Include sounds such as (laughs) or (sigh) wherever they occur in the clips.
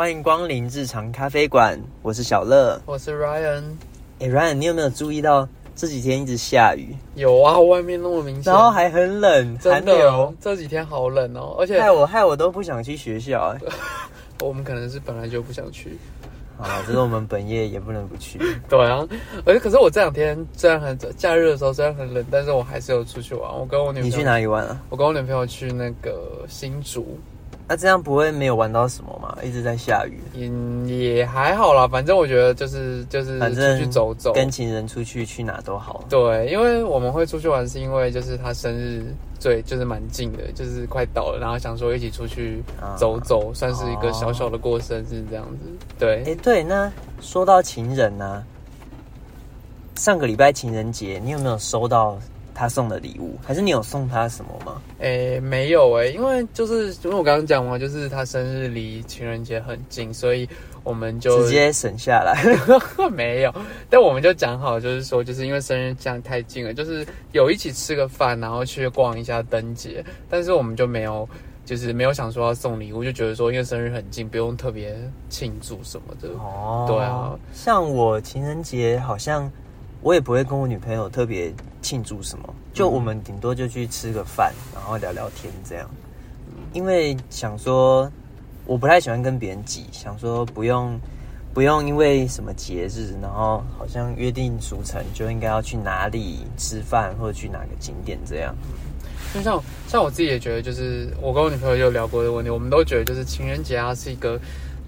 欢迎光临日常咖啡馆，我是小乐。我是 Ryan。哎，Ryan，你有没有注意到这几天一直下雨，有啊，外面那么明显，然后还很冷，真的，这几天好冷哦，而且害我害我都不想去学校。哎，(laughs) 我们可能是本来就不想去，啊，这是我们本业也不能不去。(laughs) 对啊，而且可是我这两天虽然很假日的时候虽然很冷，但是我还是有出去玩。我跟我女朋友你去哪里玩啊？我跟我女朋友去那个新竹，那这样不会没有玩到什么吗？一直在下雨，嗯，也还好啦，反正我觉得就是就是出反正去走走，跟情人出去去哪都好。对，因为我们会出去玩，是因为就是他生日最就是蛮近的，就是快到了，然后想说一起出去啊走走，算是一个小小的过生日这样子。对，哎，对，那说到情人呢、上个礼拜情人节，你有没有收到他送的礼物？还是你有送他什么吗？诶、没有诶、因为就是因为我刚刚讲嘛，就是他生日离情人节很近，所以我们就直接省下来。(laughs) 没有，但我们就讲好，就是说，就是因为生日这样太近了，就是有一起吃个饭，然后去逛一下灯节，但是我们就没有，就是没有想说要送礼物，就觉得说因为生日很近，不用特别庆祝什么的。哦对啊，像我情人节好像我也不会跟我女朋友特别庆祝什么，就我们顶多就去吃个饭，然后聊聊天这样。因为想说，我不太喜欢跟别人挤，想说不用不用因为什么节日，然后好像约定俗成就应该要去哪里吃饭或者去哪个景点这样。就像像我自己也觉得，就是我跟我女朋友有聊过的问题，我们都觉得就是情人节啊是一个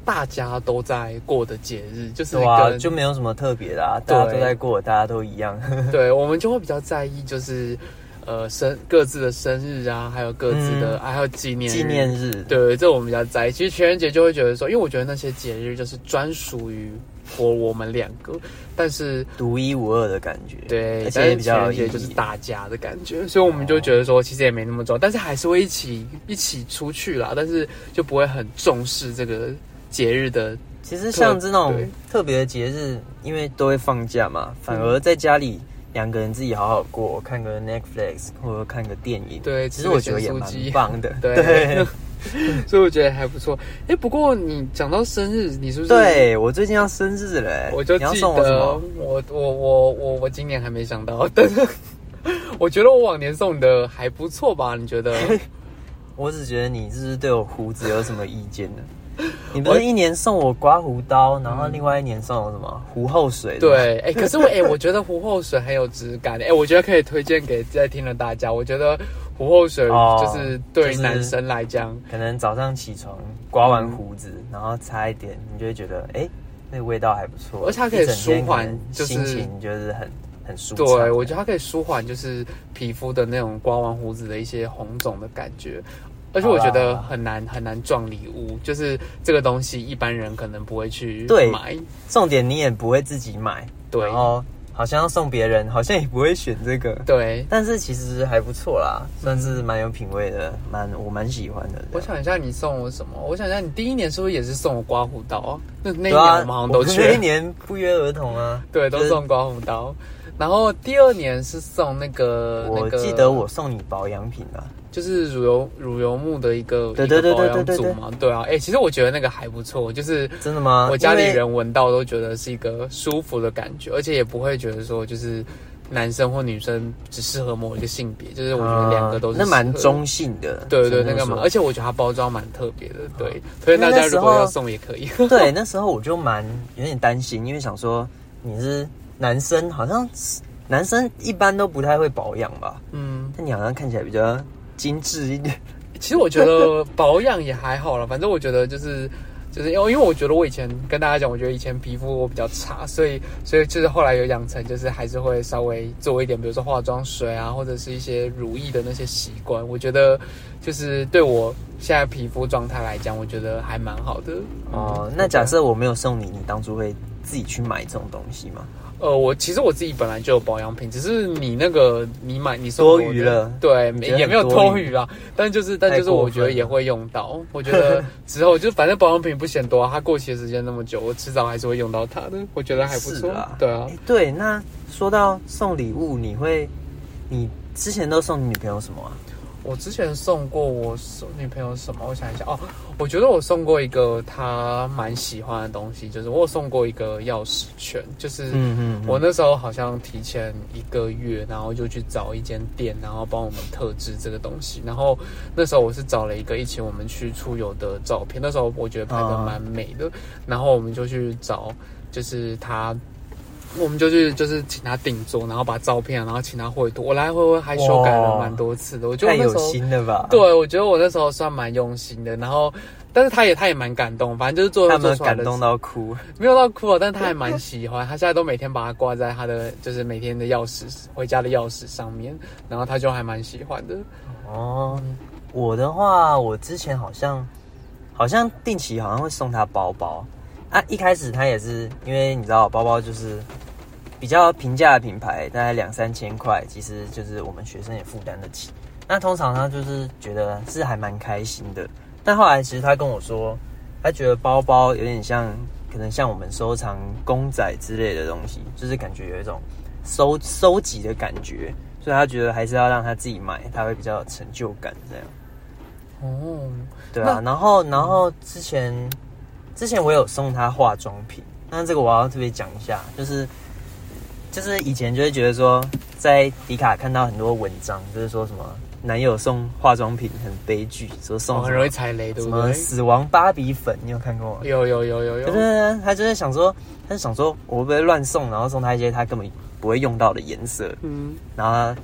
大家都在过的节日，就是一对啊，个就没有什么特别的啊，大家都在过，大家都一样。(laughs) 对，我们就会比较在意，就是呃生各自的生日啊，还有各自的、还有纪念纪念日，对，这我们比较在意。其实情人节就会觉得说，因为我觉得那些节日就是专属于我我们两个，但是独一无二的感觉。对，而且也比较有意义。人节就是大家的感觉，所以我们就觉得说，其实也没那么重要，但是还是会一起一起出去啦，但是就不会很重视这个节日的。其实像这种特别的节日，因为都会放假嘛，反而在家里两个人自己好好过，看个 Netflix 或者看个电影，对其实我觉得也蛮棒的。对 (laughs) 所以我觉得还不错。哎，不过你讲到生日，你是不是？对我最近要生日了欸，我就记得？我我我我我今年还没想到，但 (laughs) 是我觉得我往年送的还不错吧？你觉得？(laughs) 我只觉得你是不是对我胡子有什么意见呢？(laughs) 你不是一年送我刮胡刀，然后另外一年送我什么胡后水？对，哎、可是我哎、(laughs) 我觉得胡后水很有质感，哎、我觉得可以推荐给在听的大家。我觉得胡后水哦就是对就是男生来讲，可能早上起床刮完胡子，然后擦一点，你就会觉得哎、那个味道还不错，而且它可以舒缓就是心情就是很很舒畅。对我觉得它可以舒缓就是皮肤的那种刮完胡子的一些红肿的感觉。而且我觉得很难很难撞礼物，就是这个东西一般人可能不会去对买。重点你也不会自己买，对然后好像要送别人，好像也不会选这个。对，但是其实还不错啦，算是蛮有品味的，蛮我蛮喜欢的。我想一下，你送我什么？我想一下，你第一年是不是也是送我刮胡刀啊？那那一年我们好像都去那一年不约而同啊。(laughs) 对，都送刮胡刀。然后第二年是送那个，我那个记得我送你保养品啊，就是乳油乳油木的一个对对对对对对组嘛，对啊，哎、其实我觉得那个还不错，就是真的吗？我家里人闻到都觉得是一个舒服的感觉，而且也不会觉得说就是男生或女生只适合某一个性别，就是我觉得两个都是、啊那蛮。中性的。对对，那个嘛，而且我觉得它包装蛮特别的，对，推荐大家如果要送也可以。对，那时候我就蛮有点担心，因为想说你是男生，好像是男生一般都不太会保养吧？嗯，但你好像看起来比较精致一点。(laughs) 其实我觉得保养也还好了，反正我觉得就是就是因为因为我觉得我以前跟大家讲，我觉得以前皮肤我比较差，所以所以就是后来有养成，就是还是会稍微做一点，比如说化妆水啊，或者是一些乳液的那些习惯。我觉得就是对我现在皮肤状态来讲，我觉得还蛮好的。哦，嗯那假设我没有送你，你当初会自己去买这种东西吗？呃，我其实我自己本来就有保养品，只是你那个你买你送我的多余了对，也没有多余多余啦，但就是但就是我觉得也会用到，我觉得 (laughs) 之后就反正保养品不嫌多啊，它过期的时间那么久，我迟早还是会用到它的，我觉得还不错对啊诶。对，那说到送礼物，你会，你之前都送你女朋友什么啊？我之前送过我送女朋友什么？我想一下哦，我觉得我送过一个她蛮喜欢的东西，就是我有送过一个钥匙圈，就是我那时候好像提前一个月，然后就去找一间店，然后帮我们特制这个东西。然后那时候我是找了一个一起我们去出游的照片，那时候我觉得拍的蛮美的，然后我们就去找，就是他。我们就去，就是请他定做，然后把照片，然后请他绘图。我来来回回还修改了蛮多次的。我觉得太有心了吧？，对，我觉得我那时候算蛮用心的，然后，但是他也他也蛮感动，反正就是做他们感动到哭。没有到哭了，但是他还蛮喜欢，他现在都每天把它挂在他的就是每天的钥匙回家的钥匙上面，然后他就还蛮喜欢的。哦，我的话，我之前好像好像定期好像会送他包包啊。一开始他也是因为你知道包包就是比较平价的品牌，大概两三千块，其实就是我们学生也负担得起。那通常他就是觉得是还蛮开心的，但后来其实他跟我说，他觉得包包有点像，可能像我们收藏公仔之类的东西，就是感觉有一种收收集的感觉，所以他觉得还是要让他自己买，他会比较有成就感这样。哦，对啊，然后然后之前之前我有送他化妆品，那这个我要特别讲一下，就是就是以前就会觉得说，在迪卡看到很多文章，就是说什么男友送化妆品很悲剧，说送很容易踩雷，对什么？死亡芭比粉，你有看过吗？有有有有有对对对，他就是想说，他就想说我会不会乱送，然后送他一些他根本不会用到的颜色，嗯，然后他，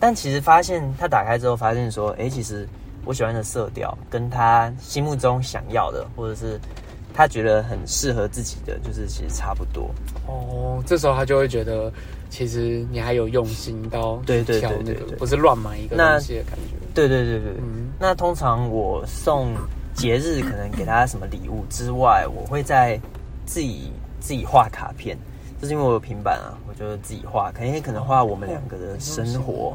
但其实发现他打开之后发现说，哎，其实我喜欢的色调跟他心目中想要的，或者是他觉得很适合自己的，就是其实差不多。哦，这时候他就会觉得，其实你还有用心到对对挑那个，对对。对不是乱买一个那东西的感觉。对对对对，嗯。那通常我送节日可能给他什么礼物之外，我会在自己自己画卡片，就是因为我有平板啊，我就自己画，可能可能画我们两个的生活，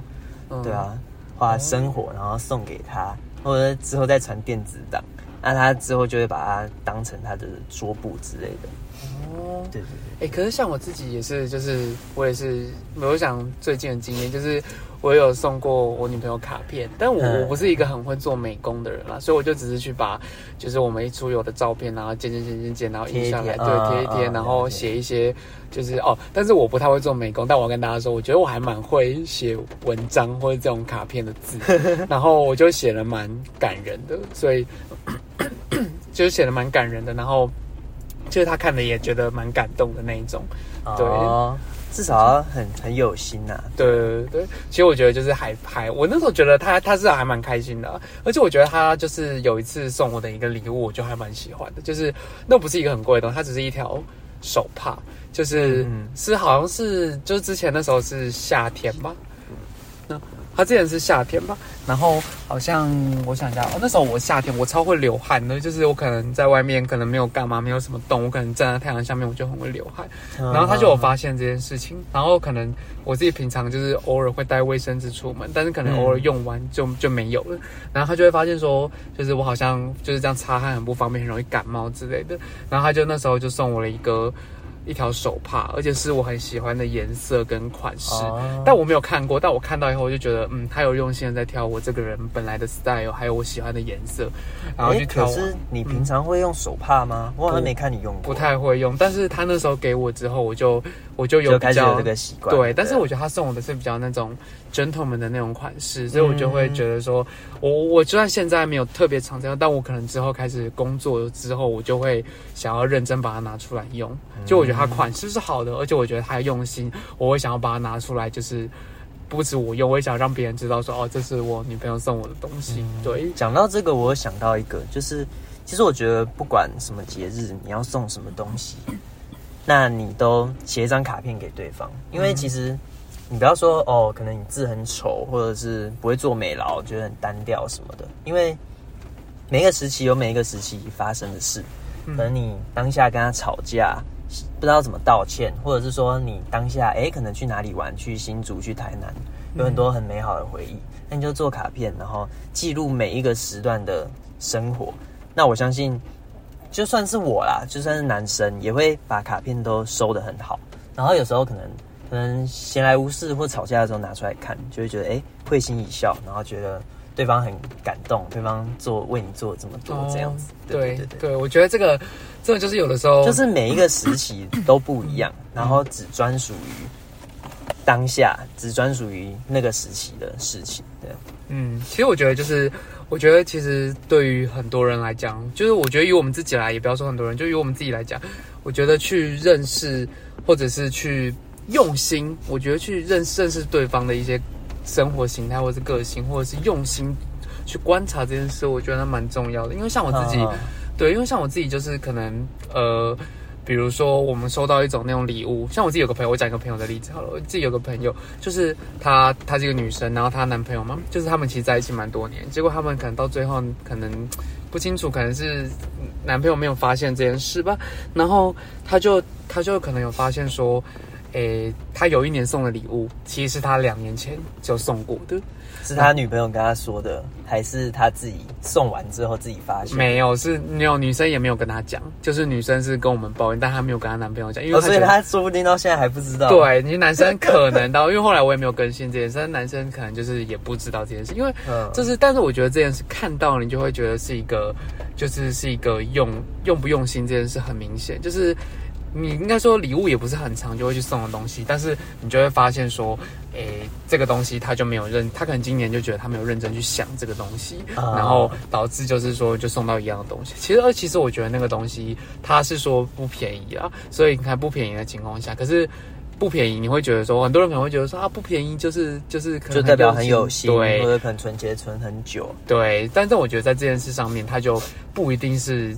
嗯。对，啊，画生活，然后送给他，或者之后再传电子档，那他之后就会把它当成他的桌布之类的。哦，对对对哎、可是像我自己也是，就是我也是，我想最近的经验就是，我有送过我女朋友卡片，但我、嗯。我不是一个很会做美工的人啦，所以我就只是去把就是我们一出游的照片，然后剪剪剪剪剪，然后印下来，对，嗯贴一贴，嗯然后写一些就是哦，但是我不太会做美工，但我要跟大家说，我觉得我还蛮会写文章或者这种卡片的字，(laughs) 然后我就写了蛮感人的，所以 (coughs) 就是写的蛮感人的，然后就是他看了也觉得蛮感动的那一种。对。哦，至少很很有心呐、对对对，其实我觉得就是还还，我那时候觉得他他至少还蛮开心的啊、而且我觉得他就是有一次送我的一个礼物，我就还蛮喜欢的，就是那不是一个很贵的东西，它只是一条手帕，就是、是好像是就是之前那时候是夏天吧，那他之前是夏天吧，然后好像我想一下，哦，那时候我夏天我超会流汗的，就是我可能在外面可能没有干嘛，没有什么动，我可能站在太阳下面我就很会流汗，嗯然后他就有发现这件事情，然后可能我自己平常就是偶尔会带卫生纸出门，但是可能偶尔用完就就没有了，然后他就会发现说，就是我好像就是这样擦汗很不方便，很容易感冒之类的，然后他就那时候就送我了一个。一条手帕，而且是我很喜欢的颜色跟款式，哦但我没有看过，但我看到以后我就觉得，嗯，他有用心的在挑我这个人本来的 style，还有我喜欢的颜色，然后哎去挑我。可是你平常会用手帕吗？我好像没看你用过，不太会用，但是他那时候给我之后，我就我就有比较习惯。对，但是我觉得他送我的是比较那种 gentleman 的那种款式，所以我就会觉得说，我我就算现在没有特别常这样，但我可能之后开始工作之后，我就会想要认真把它拿出来用。就我觉得它款式是好的，而且我觉得他用心，我会想要把它拿出来，就是不止我用，我也想让别人知道说，哦，这是我女朋友送我的东西。对，讲到这个，我想到一个，就是其实我觉得不管什么节日，你要送什么东西，那你都写一张卡片给对方，因为其实你不要说哦，可能你字很丑，或者是不会做美劳，觉得很单调什么的，因为每一个时期有每一个时期发生的事，可能你当下跟他吵架。不知道怎么道歉，或者是说你当下哎、可能去哪里玩，去新竹、去台南，有很多很美好的回忆。那你就做卡片，然后记录每一个时段的生活。那我相信，就算是我啦，就算是男生，也会把卡片都收得很好。然后有时候可能可能闲来无事或吵架的时候拿出来看，就会觉得哎、会心一笑，然后觉得对方很感动，对方做为你做这么多这样子。对对对我觉得这个这个就是有的时候就是每一个时期都不一样，然后只专属于当下，只专属于那个时期的事情。对，嗯，其实我觉得就是，我觉得其实对于很多人来讲，就是我觉得以我们自己来，也不要说很多人，就以我们自己来讲，我觉得去认识或者是去用心，我觉得去认识认识对方的一些生活形态，或者是个性，或者是用心去观察这件事，我觉得蛮重要的。因为像我自己，啊对，因为像我自己就是可能呃，比如说我们收到一种那种礼物，像我自己有个朋友，我讲一个朋友的例子好了，我自己有个朋友，就是她她是一个女生，然后她男朋友嘛，就是他们其实在一起蛮多年，结果他们可能到最后可能不清楚，可能是男朋友没有发现这件事吧，然后她就她就可能有发现说。诶，她有一年送的礼物，其实是她两年前就送过的。是他女朋友跟他说的，还是他自己送完之后自己发现？没有，是没有女生也没有跟他讲，就是女生是跟我们抱怨，但她没有跟她男朋友讲，因为哦，所以他说不定到现在还不知道。，对，你男生可能到，因为后来我也没有更新这件事，但男生可能就是也不知道这件事，因为嗯，这是，但是我觉得这件事看到了，你就会觉得是一个，就是是一个用用不用心这件事很明显，就是你应该说礼物也不是很常就会去送的东西，但是你就会发现说，诶，这个东西他就没有认，他可能今年就觉得他没有认真去想这个东西，啊然后导致就是说就送到一样的东西。其实，而其实我觉得那个东西他是说不便宜啊，所以你看不便宜的情况下，可是。不便宜，你会觉得说，很多人可能会觉得说啊，不便宜就是就是可能就代表很有心，对或者可能存钱存很久。对，但是我觉得在这件事上面，他就不一定是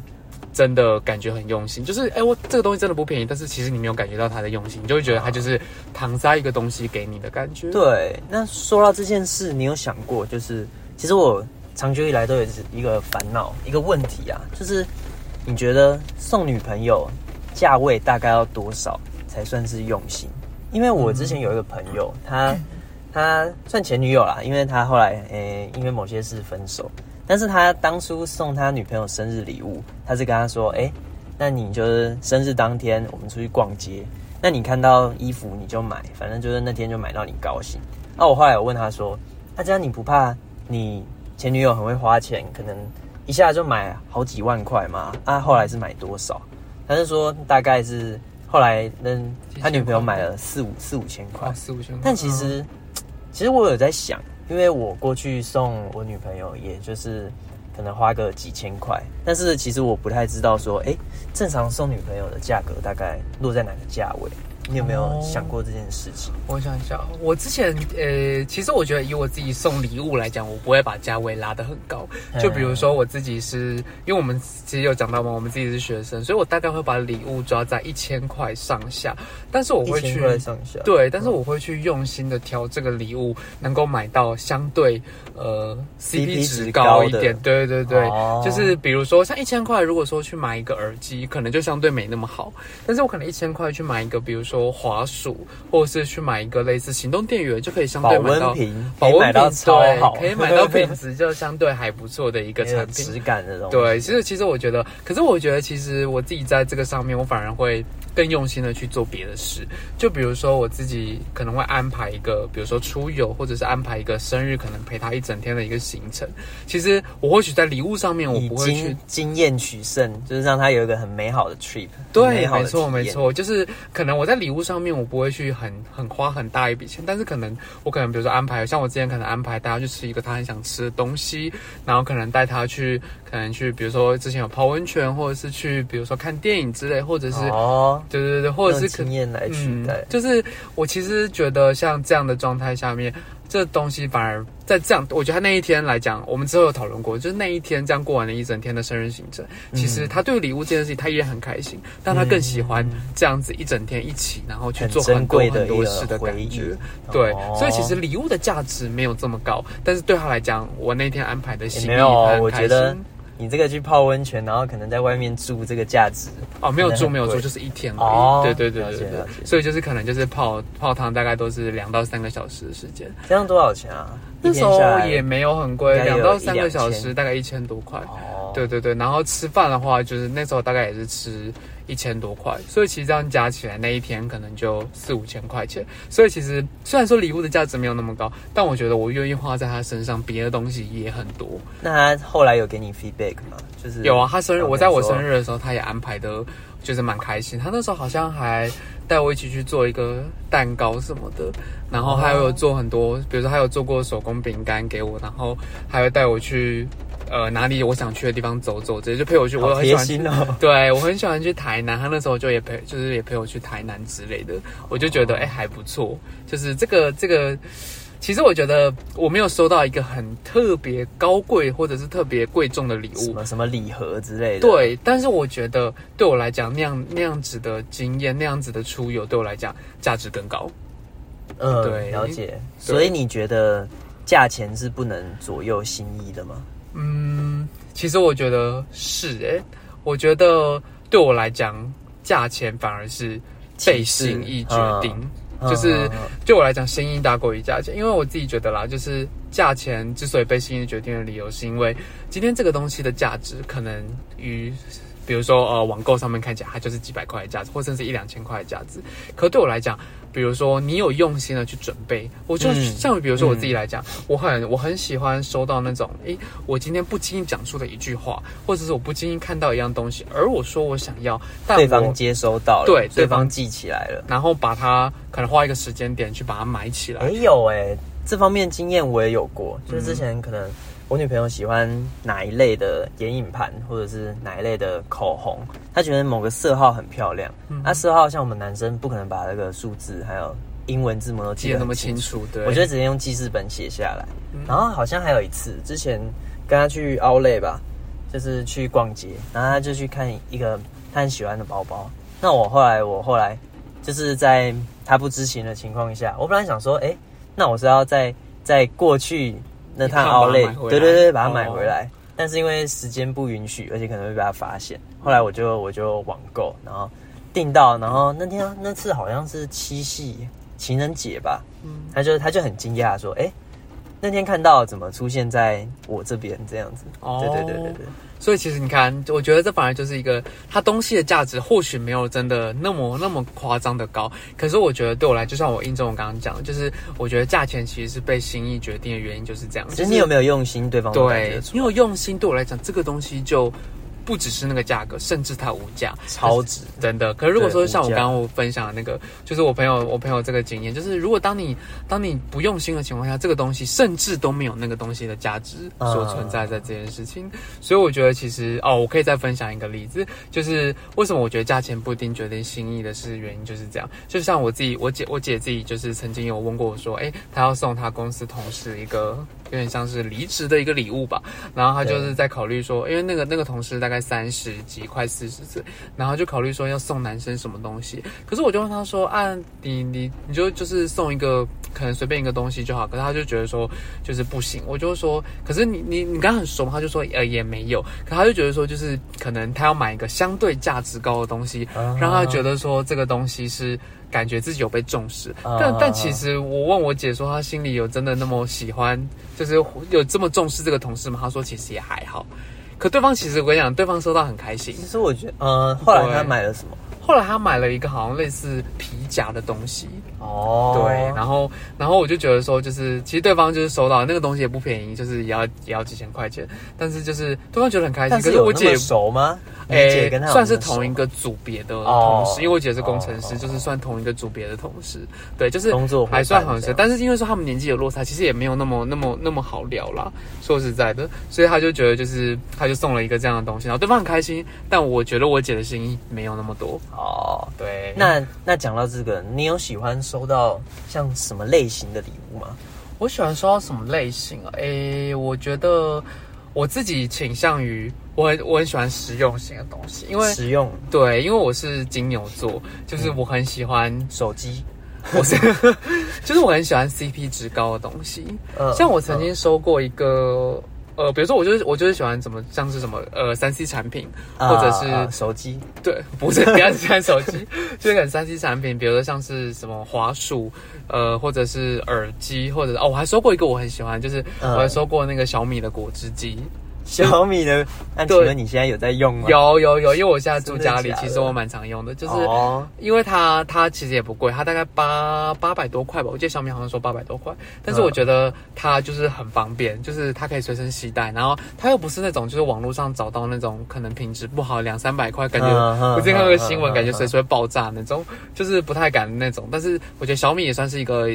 真的感觉很用心。就是，哎、我这个东西真的不便宜，但是其实你没有感觉到他的用心，你就会觉得他就是搪塞一个东西给你的感觉。对，那说到这件事，你有想过，就是其实我长久以来都有一个烦恼，一个问题啊，就是你觉得送女朋友价位大概要多少才算是用心？因为我之前有一个朋友，他他算前女友啦，因为他后来诶、因为某些事分手，但是他当初送他女朋友生日礼物，他是跟他说，诶、那你就是生日当天我们出去逛街，那你看到衣服你就买，反正就是那天就买到你高兴。那我后来有问他说，那、这样你不怕你前女友很会花钱，可能一下就买好几万块吗？啊，后来是买多少？他是说大概是后来那他女朋友买了四五四五千块哦，，四五千块。但其实，其实我有在想，因为我过去送我女朋友，也就是可能花个几千块，但是其实我不太知道说，哎、正常送女朋友的价格大概落在哪个价位？你有没有哦想过这件事情？我想一下，我之前呃，其实我觉得以我自己送礼物来讲，我不会把价位拉得很高。就比如说我自己是，因为我们其实有讲到嘛，我们自己是学生，所以我大概会把礼物抓在一千块上下，但是我会去对，但是我会去用心的挑这个礼物，能够买到相对呃 CP 值值高一点。对对对，哦就是比如说像一千块，如果说去买一个耳机，可能就相对没那么好。但是我可能一千块去买一个，比如说滑鼠，或者是去买一个类似行动电源，就可以相保对买到温瓶保温瓶对可以买到品质就相对还不错的一个产品。(laughs) 质感的东西。对，其实其实我觉得，可是我觉得其实我自己在这个上面，我反而会更用心的去做别的事。就比如说我自己可能会安排一个，比如说出游，或者是安排一个生日，可能陪他一整天的一个行程。其实我或许在礼物上面，我不会去经经验取胜，就是让他有一个很美好的 trip。很对，没错，没。错，就是可能我在礼物上面，我不会去很很花很大一笔钱，但是可能我可能比如说安排，像我之前可能安排大家去吃一个他很想吃的东西，然后可能带他去，可能去比如说之前有泡温泉，或者是去比如说看电影之类，或者是、哦，对对对，或者是经验来取代。就是我其实觉得像这样的状态下面，这东西反而在这样，我觉得他那一天来讲，我们之后有讨论过，就是那一天这样过完了一整天的生日行程，其实他对礼物这件事情他依然很开心，但他更喜欢这样子一整天一起，然后去做很多很多事的感觉。对，哦所以其实礼物的价值没有这么高，但是对他来讲，我那天安排的也心意没有哦他，很开我觉得心你这个去泡温泉，然后可能在外面住，这个价值哦，没有住没有住，就是一天而已。哦对对对对对所以就是可能就是泡泡汤，大概都是两到三个小时的时间。这样多少钱啊？那时候也没有很贵，两到三个小时大概一千多块。哦，对对对，然后吃饭的话，就是那时候大概也是吃一千多块，所以其实这样加起来那一天可能就四五千块钱。所以其实虽然说礼物的价值没有那么高，但我觉得我愿意花在他身上，别的东西也很多。那他后来有给你 feedback 吗？就是有啊，他生日，我在我生日的时候，他也安排的，就是蛮开心。他那时候好像还带我一起去做一个蛋糕什么的，然后还有做很多，比如说还有做过手工饼干给我，然后还会带我去呃哪里我想去的地方走走，直接就陪我去。我好贴很喜欢心哦。(laughs) 对我很喜欢去台南，他那时候就也陪，就是也陪我去台南之类的，我就觉得哎、还不错，就是这个这个。其实我觉得我没有收到一个很特别高贵或者是特别贵重的礼物，什么什么礼盒之类的。，对，但是我觉得对我来讲，那样那样子的经验，那样子的出游，对我来讲价值更高。嗯，对了解。所以你觉得价钱是不能左右心意的吗？嗯，其实我觉得是诶、我觉得对我来讲，价钱反而是被心意决定。嗯就是对我来讲，心意大过于价钱，因为我自己觉得啦，就是价钱之所以被心意决定的理由，是因为今天这个东西的价值可能于。比如说，呃，网购上面看起来它就是几百块的价值，或甚至一两千块的价值。可对我来讲，比如说你有用心的去准备，我就、嗯像比如说我自己来讲，我很我很喜欢收到那种，诶，我今天不经意讲出的一句话，或者是我不经意看到一样东西，而我说我想要，但对方接收到了，对对方记起来了。然后把它可能花一个时间点去把它买起来。没、有哎、这方面经验我也有过，嗯就是之前可能我女朋友喜欢哪一类的眼影盘，或者是哪一类的口红，她觉得某个色号很漂亮。嗯那、色号像我们男生不可能把那个数字还有英文字母都记得那么清楚，对，我觉得直接用记事本写下来。嗯然后好像还有一次，之前跟她去 Outlet 吧，就是去逛街，然后她就去看一个她很喜欢的包包。那我后来我后来就是在她不知情的情况下，我本来想说，哎、那我是要在在过去那趟一趟把它 Outlet，买回来对对对，把它哦。买回来。但是因为时间不允许，而且可能会被他发现，后来我就我就网购，然后订到，然后那天那次好像是七夕情人节吧，嗯。他就他就很惊讶说：“哎、那天看到怎么出现在我这边这样子？”哦对对对对对，所以其实你看，我觉得这反而就是一个它东西的价值，或许没有真的那么那么夸张的高。可是我觉得对我来，就像我印证我刚刚讲的，就是我觉得价钱其实是被心意决定的原因就是这样。其实你有没有用心，对方对你有用心，对我来讲，这个东西就不只是那个价格，甚至它无价，超值 (laughs) 真的。可是如果说像我刚刚我分享的那个，就是我朋友我朋友这个经验，就是如果当你当你不用心的情况下，这个东西甚至都没有那个东西的价值所存在在这件事情。所以我觉得其实哦，我可以再分享一个例子，就是为什么我觉得价钱不一定决定心意的是原因就是这样。就像我自己，我姐我姐自己就是曾经有问过我说，哎，她要送她公司同事一个有点像是离职的一个礼物吧，然后他就是在考虑说，因为那个那个同事大概三十几快四十岁，然后就考虑说要送男生什么东西。可是我就问他说，啊，你你你就就是送一个可能随便一个东西就好，可是他就觉得说就是不行。我就说，可是你你你刚刚很熟吗？她就说呃也没有，可他就觉得说就是可能他要买一个相对价值高的东西，啊让他觉得说这个东西是感觉自己有被重视。啊但但其实我问我姐说，她心里有真的那么喜欢，就是有这么重视这个同事吗？她说其实也还好。可对方其实我跟你讲，对方收到很开心。其实我觉得，呃，后来他买了什么？后来他买了一个好像类似皮夹的东西，哦，对，然后然后我就觉得说，就是其实对方就是收到那个东西也不便宜，就是也要也要几千块钱，但是就是对方觉得很开心。但可是我姐熟吗？你姐跟他有算是同一个组别的同哦事，因为我姐是工程师，哦就是算同一个组别的同事。对，就是工作还算好些，但是因为说他们年纪有落差，其实也没有那么那么那么好聊啦。说实在的，所以他就觉得就是他就送了一个这样的东西，然后对方很开心，但我觉得我姐的心意没有那么多。哦。对，那那讲到这个，你有喜欢收到像什么类型的礼物吗？我喜欢收到什么类型啊？诶，我觉得我自己倾向于我很我很喜欢实用性的东西，因为实用对，因为我是金牛座，就是我很喜欢，手机，我是 (laughs) 就是我很喜欢 CP 值高的东西。呃像我曾经收过一个。呃，比如说，我就是我就是喜欢怎么像是什么呃三 C 产品，呃或者是、呃手机，对，(laughs) 不是不要只看手机，就是看三 C 产品，比如说像是什么滑鼠，呃，或者是耳机，或者哦，我还收过一个我很喜欢，就是嗯。我还收过那个小米的果汁机，小米的，那请问你现在有在用吗？有有有，因为我现在住家里其实我蛮常用的，就是哦，因为它它其实也不贵，它大概八八百多块吧，我记得小米好像说八百多块，但是我觉得它就是很方便，就是它可以随身携带，然后它又不是那种就是网络上找到那种可能品质不好两三百块，感觉我之前看过个新闻，感觉随时会爆炸那种，就是不太敢那种，但是我觉得小米也算是一个。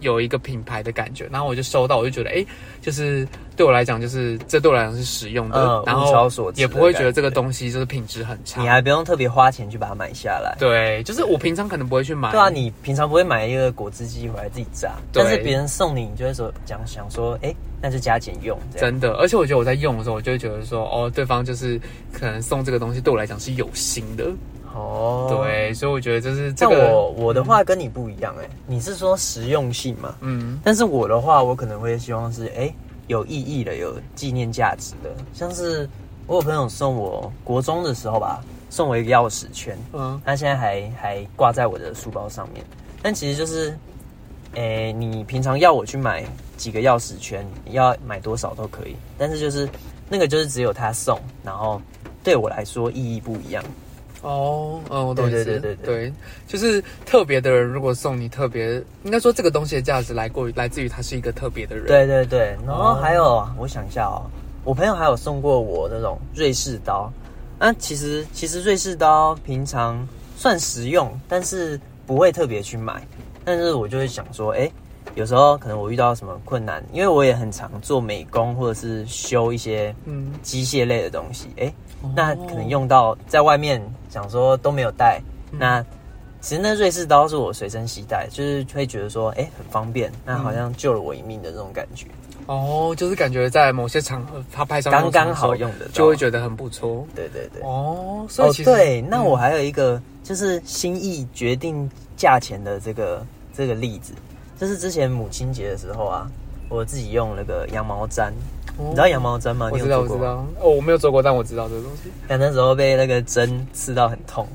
有一个品牌的感觉，然后我就收到，我就觉得，哎、就是对我来讲，就是这对我来讲是实用的，嗯然后也不会觉得这个东西就是品质很差。你还不用特别花钱去把它买下来。对，就是我平常可能不会去买。对啊，你平常不会买一个果汁机回来自己榨，但是别人送你，你就会说讲想说，哎、那就加减用。真的，而且我觉得我在用的时候，我就会觉得说，哦，对方就是可能送这个东西对我来讲是有心的，哦，。对，所以我觉得就是这像个，我我的话跟你不一样哎、你是说实用性嘛？嗯，但是我的话，我可能会希望是哎、诶有意义的、有纪念价值的，像是我有朋友送我国中的时候吧，送我一个钥匙圈，嗯他现在还还挂在我的书包上面。但其实就是，诶、你平常要我去买几个钥匙圈，要买多少都可以，但是就是那个就是只有他送，然后对我来说意义不一样。哦，嗯，我懂意思，对对对。对对，就是特别的人，如果送你特别，应该说这个东西的价值来过于来自于他是一个特别的人，，对对对，然后哦还有，我想一下哦，我朋友还有送过我那种瑞士刀。那、其实其实瑞士刀平常算实用，但是不会特别去买。但是我就会想说，哎、有时候可能我遇到什么困难，因为我也很常做美工或者是修一些嗯，机械类的东西，哎、哦。那可能用到在外面，想说都没有带，嗯。那其实那瑞士刀是我随身携带，就是会觉得说，哎、很方便，那好像救了我一命的这种感觉。哦，就是感觉在某些场合他拍上刚刚好用的，就会觉得很不错，对对对。哦，所以哦其，实、对，那嗯。我还有一个就是心意决定价钱的这个这个例子，就是之前母亲节的时候啊，我自己用那个羊毛毡，哦你知道羊毛毡吗？我知道？我知道。哦，我没有做过，但我知道这个东西。但那时候被那个针刺到很痛，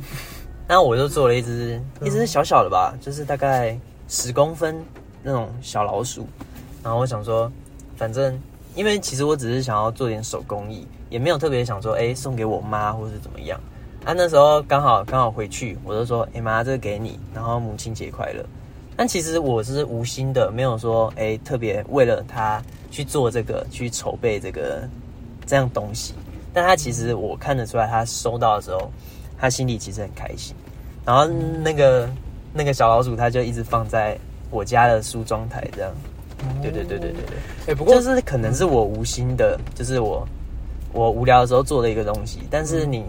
那我就做了一只一只小小的吧，就是大概十公分那种小老鼠。然后我想说，反正因为其实我只是想要做点手工艺，也没有特别想说，哎、送给我妈或是怎么样。啊，那时候刚好刚好回去，我就说，哎、妈，这个给你，然后母亲节快乐。但其实我是无心的，没有说，哎、特别为了他去做这个，去筹备这个这样东西。但他其实我看得出来，他收到的时候，他心里其实很开心。然后那个那个小老鼠，他就一直放在我家的梳妆台这样。对对对对对对。哎、不过就是可能是我无心的，就是我我无聊的时候做的一个东西，但是你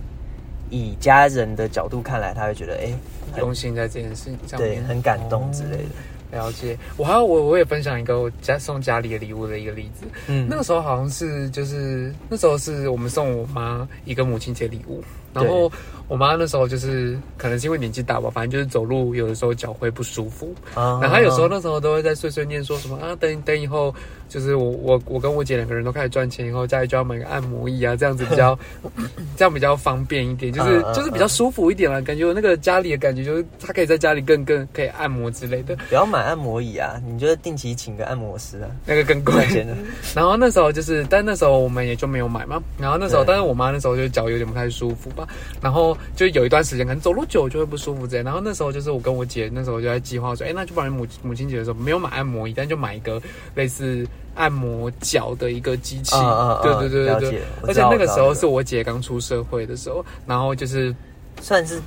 以家人的角度看来，他会觉得哎、很用心在这件事情上对，面，很感动之类的。了解。我还有我我也分享一个我家送家里的礼物的一个例子。嗯那个时候好像是就是那时候是我们送我妈一个母亲节礼物，然后我妈那时候就是可能是因为年纪大吧，反正就是走路有的时候脚会不舒服，啊然后她有时候那时候都会在碎碎念说什么啊，等等以后就是我我我跟我姐两个人都开始赚钱以后，家里就要买个按摩椅啊，这样子比较 (laughs) 这样比较方便一点，就是就是比较舒服一点了，感觉我那个家里的感觉就是她可以在家里更更可以按摩之类的，不要买按摩椅啊，你就定期请个按摩师啊，那个更贵赚。钱的。然后那时候就是，但那时候我们也就没有买嘛。然后那时候，但是我妈那时候就脚有点不太舒服吧。然后就有一段时间，可能走路久就会不舒服这样。然后那时候就是我跟我姐那时候就在计划说，哎，那就不然母母亲节的时候没有买按摩椅，但就买一个类似按摩脚的一个机器。嗯嗯嗯对对对对对而且那个时候是我姐刚出社会的时候，然后就是算是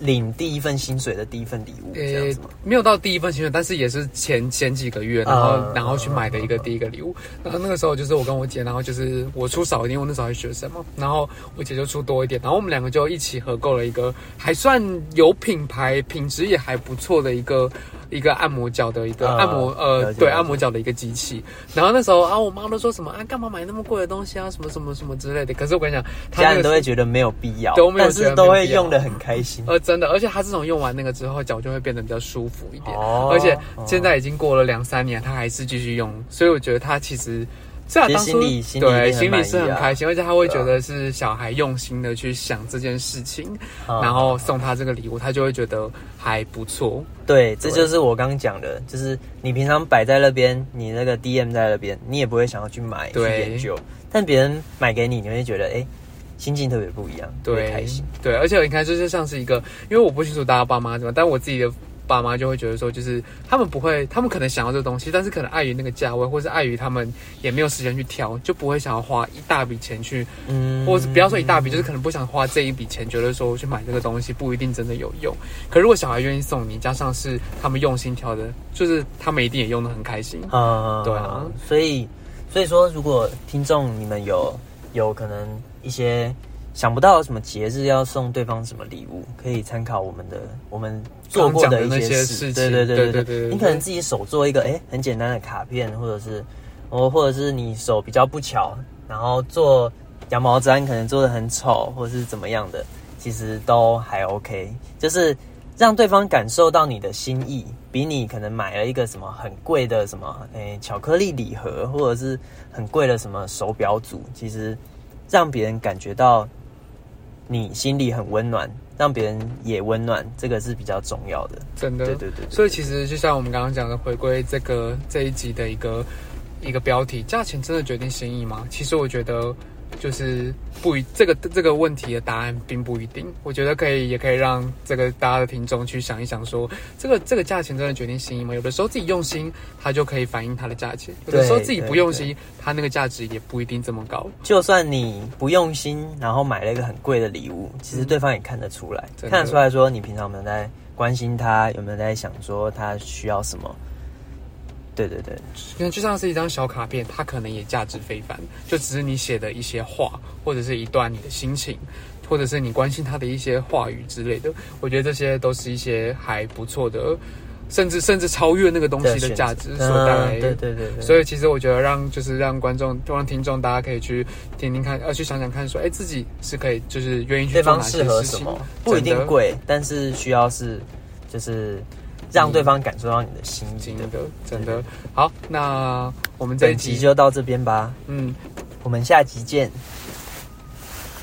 领第一份薪水的第一份礼物，这样呃子吗？，没有到第一份薪水，但是也是前前几个月，然后、嗯然后去买的一个第一个礼物。然后那个时候就是我跟我姐，然后就是我出少一点，因为我那时候还学生嘛，然后我姐就出多一点，然后我们两个就一起合购了一个还算有品牌、品质也还不错的一个一个按摩脚的一个嗯按摩、呃对按摩脚的一个机器。然后那时候啊，我妈都说什么啊，干嘛买那么贵的东西啊，什么什么什么之类的。可是我跟你讲，她家人都会觉得没有必要，都没有觉得但是都会用的很开心。呃，真的，而且他这种用完那个之后，脚就会变得比较舒服一点。哦而且现在已经过了两三年，他还是继续用，所以我觉得他其实其实是啊当初心里对心里是很开心，而且他会觉得是小孩用心的去想这件事情，啊然后送他这个礼物，他就会觉得还不错。对，这就是我刚讲的，就是你平常摆在那边，你那个 DM 在那边，你也不会想要去买去对研究，但别人买给你，你会觉得哎、心境特别不一样，对开心。对，而且你看，就是像是一个，因为我不清楚大家爸妈怎么，但我自己的爸妈就会觉得说，就是他们不会，他们可能想要这个东西，但是可能碍于那个价位，或是碍于他们也没有时间去挑，就不会想要花一大笔钱去，嗯或者是不要说一大笔，就是可能不想花这一笔钱，觉得说去买这个东西不一定真的有用。可如果小孩愿意送你，加上是他们用心挑的，就是他们一定也用的很开心。啊对啊，所以所以说，如果听众你们有有可能一些想不到什么节日要送对方什么礼物，可以参考我们的我们做过的一些事。对对对对对，你可能自己手做一个，哎，很简单的卡片，或者是哦，或者是你手比较不巧，然后做羊毛毡可能做的很丑，或者是怎么样的，其实都还 OK，就是让对方感受到你的心意，比你可能买了一个什么很贵的什么哎巧克力礼盒，或者是很贵的什么手表组，其实。让别人感觉到你心里很温暖，让别人也温暖，这个是比较重要的。真的，对对对对所以其实就像我们刚刚讲的，回归这个这一集的一个一个标题，价钱真的决定心意吗？其实我觉得就是不一这个这个问题的答案并不一定。我觉得可以也可以让这个大家的听众去想一想说，这个这个价钱真的决定心意吗？有的时候自己用心，它就可以反映它的价钱；有的时候自己不用心，它那个价值也不一定这么高。就算你不用心，然后买了一个很贵的礼物，其实对方也看得出来，看得出来说你平常有没有在关心他，有没有在想说他需要什么。对对对，因为就像是一张小卡片，它可能也价值非凡，就只是你写的一些话，或者是一段你的心情，或者是你关心他的一些话语之类的。我觉得这些都是一些还不错的，甚至甚至超越那个东西的价值所带来嗯的。对对对对，所以其实我觉得让就是让观众、让听众大家可以去听听看，呃，去想想看说，哎，自己是可以就是愿意去对做哪些事情什么，不一定贵，但是需要是就是让对方感受到你的心意的。真的真的好。那我们这一集就到这边吧，嗯，我们下集见。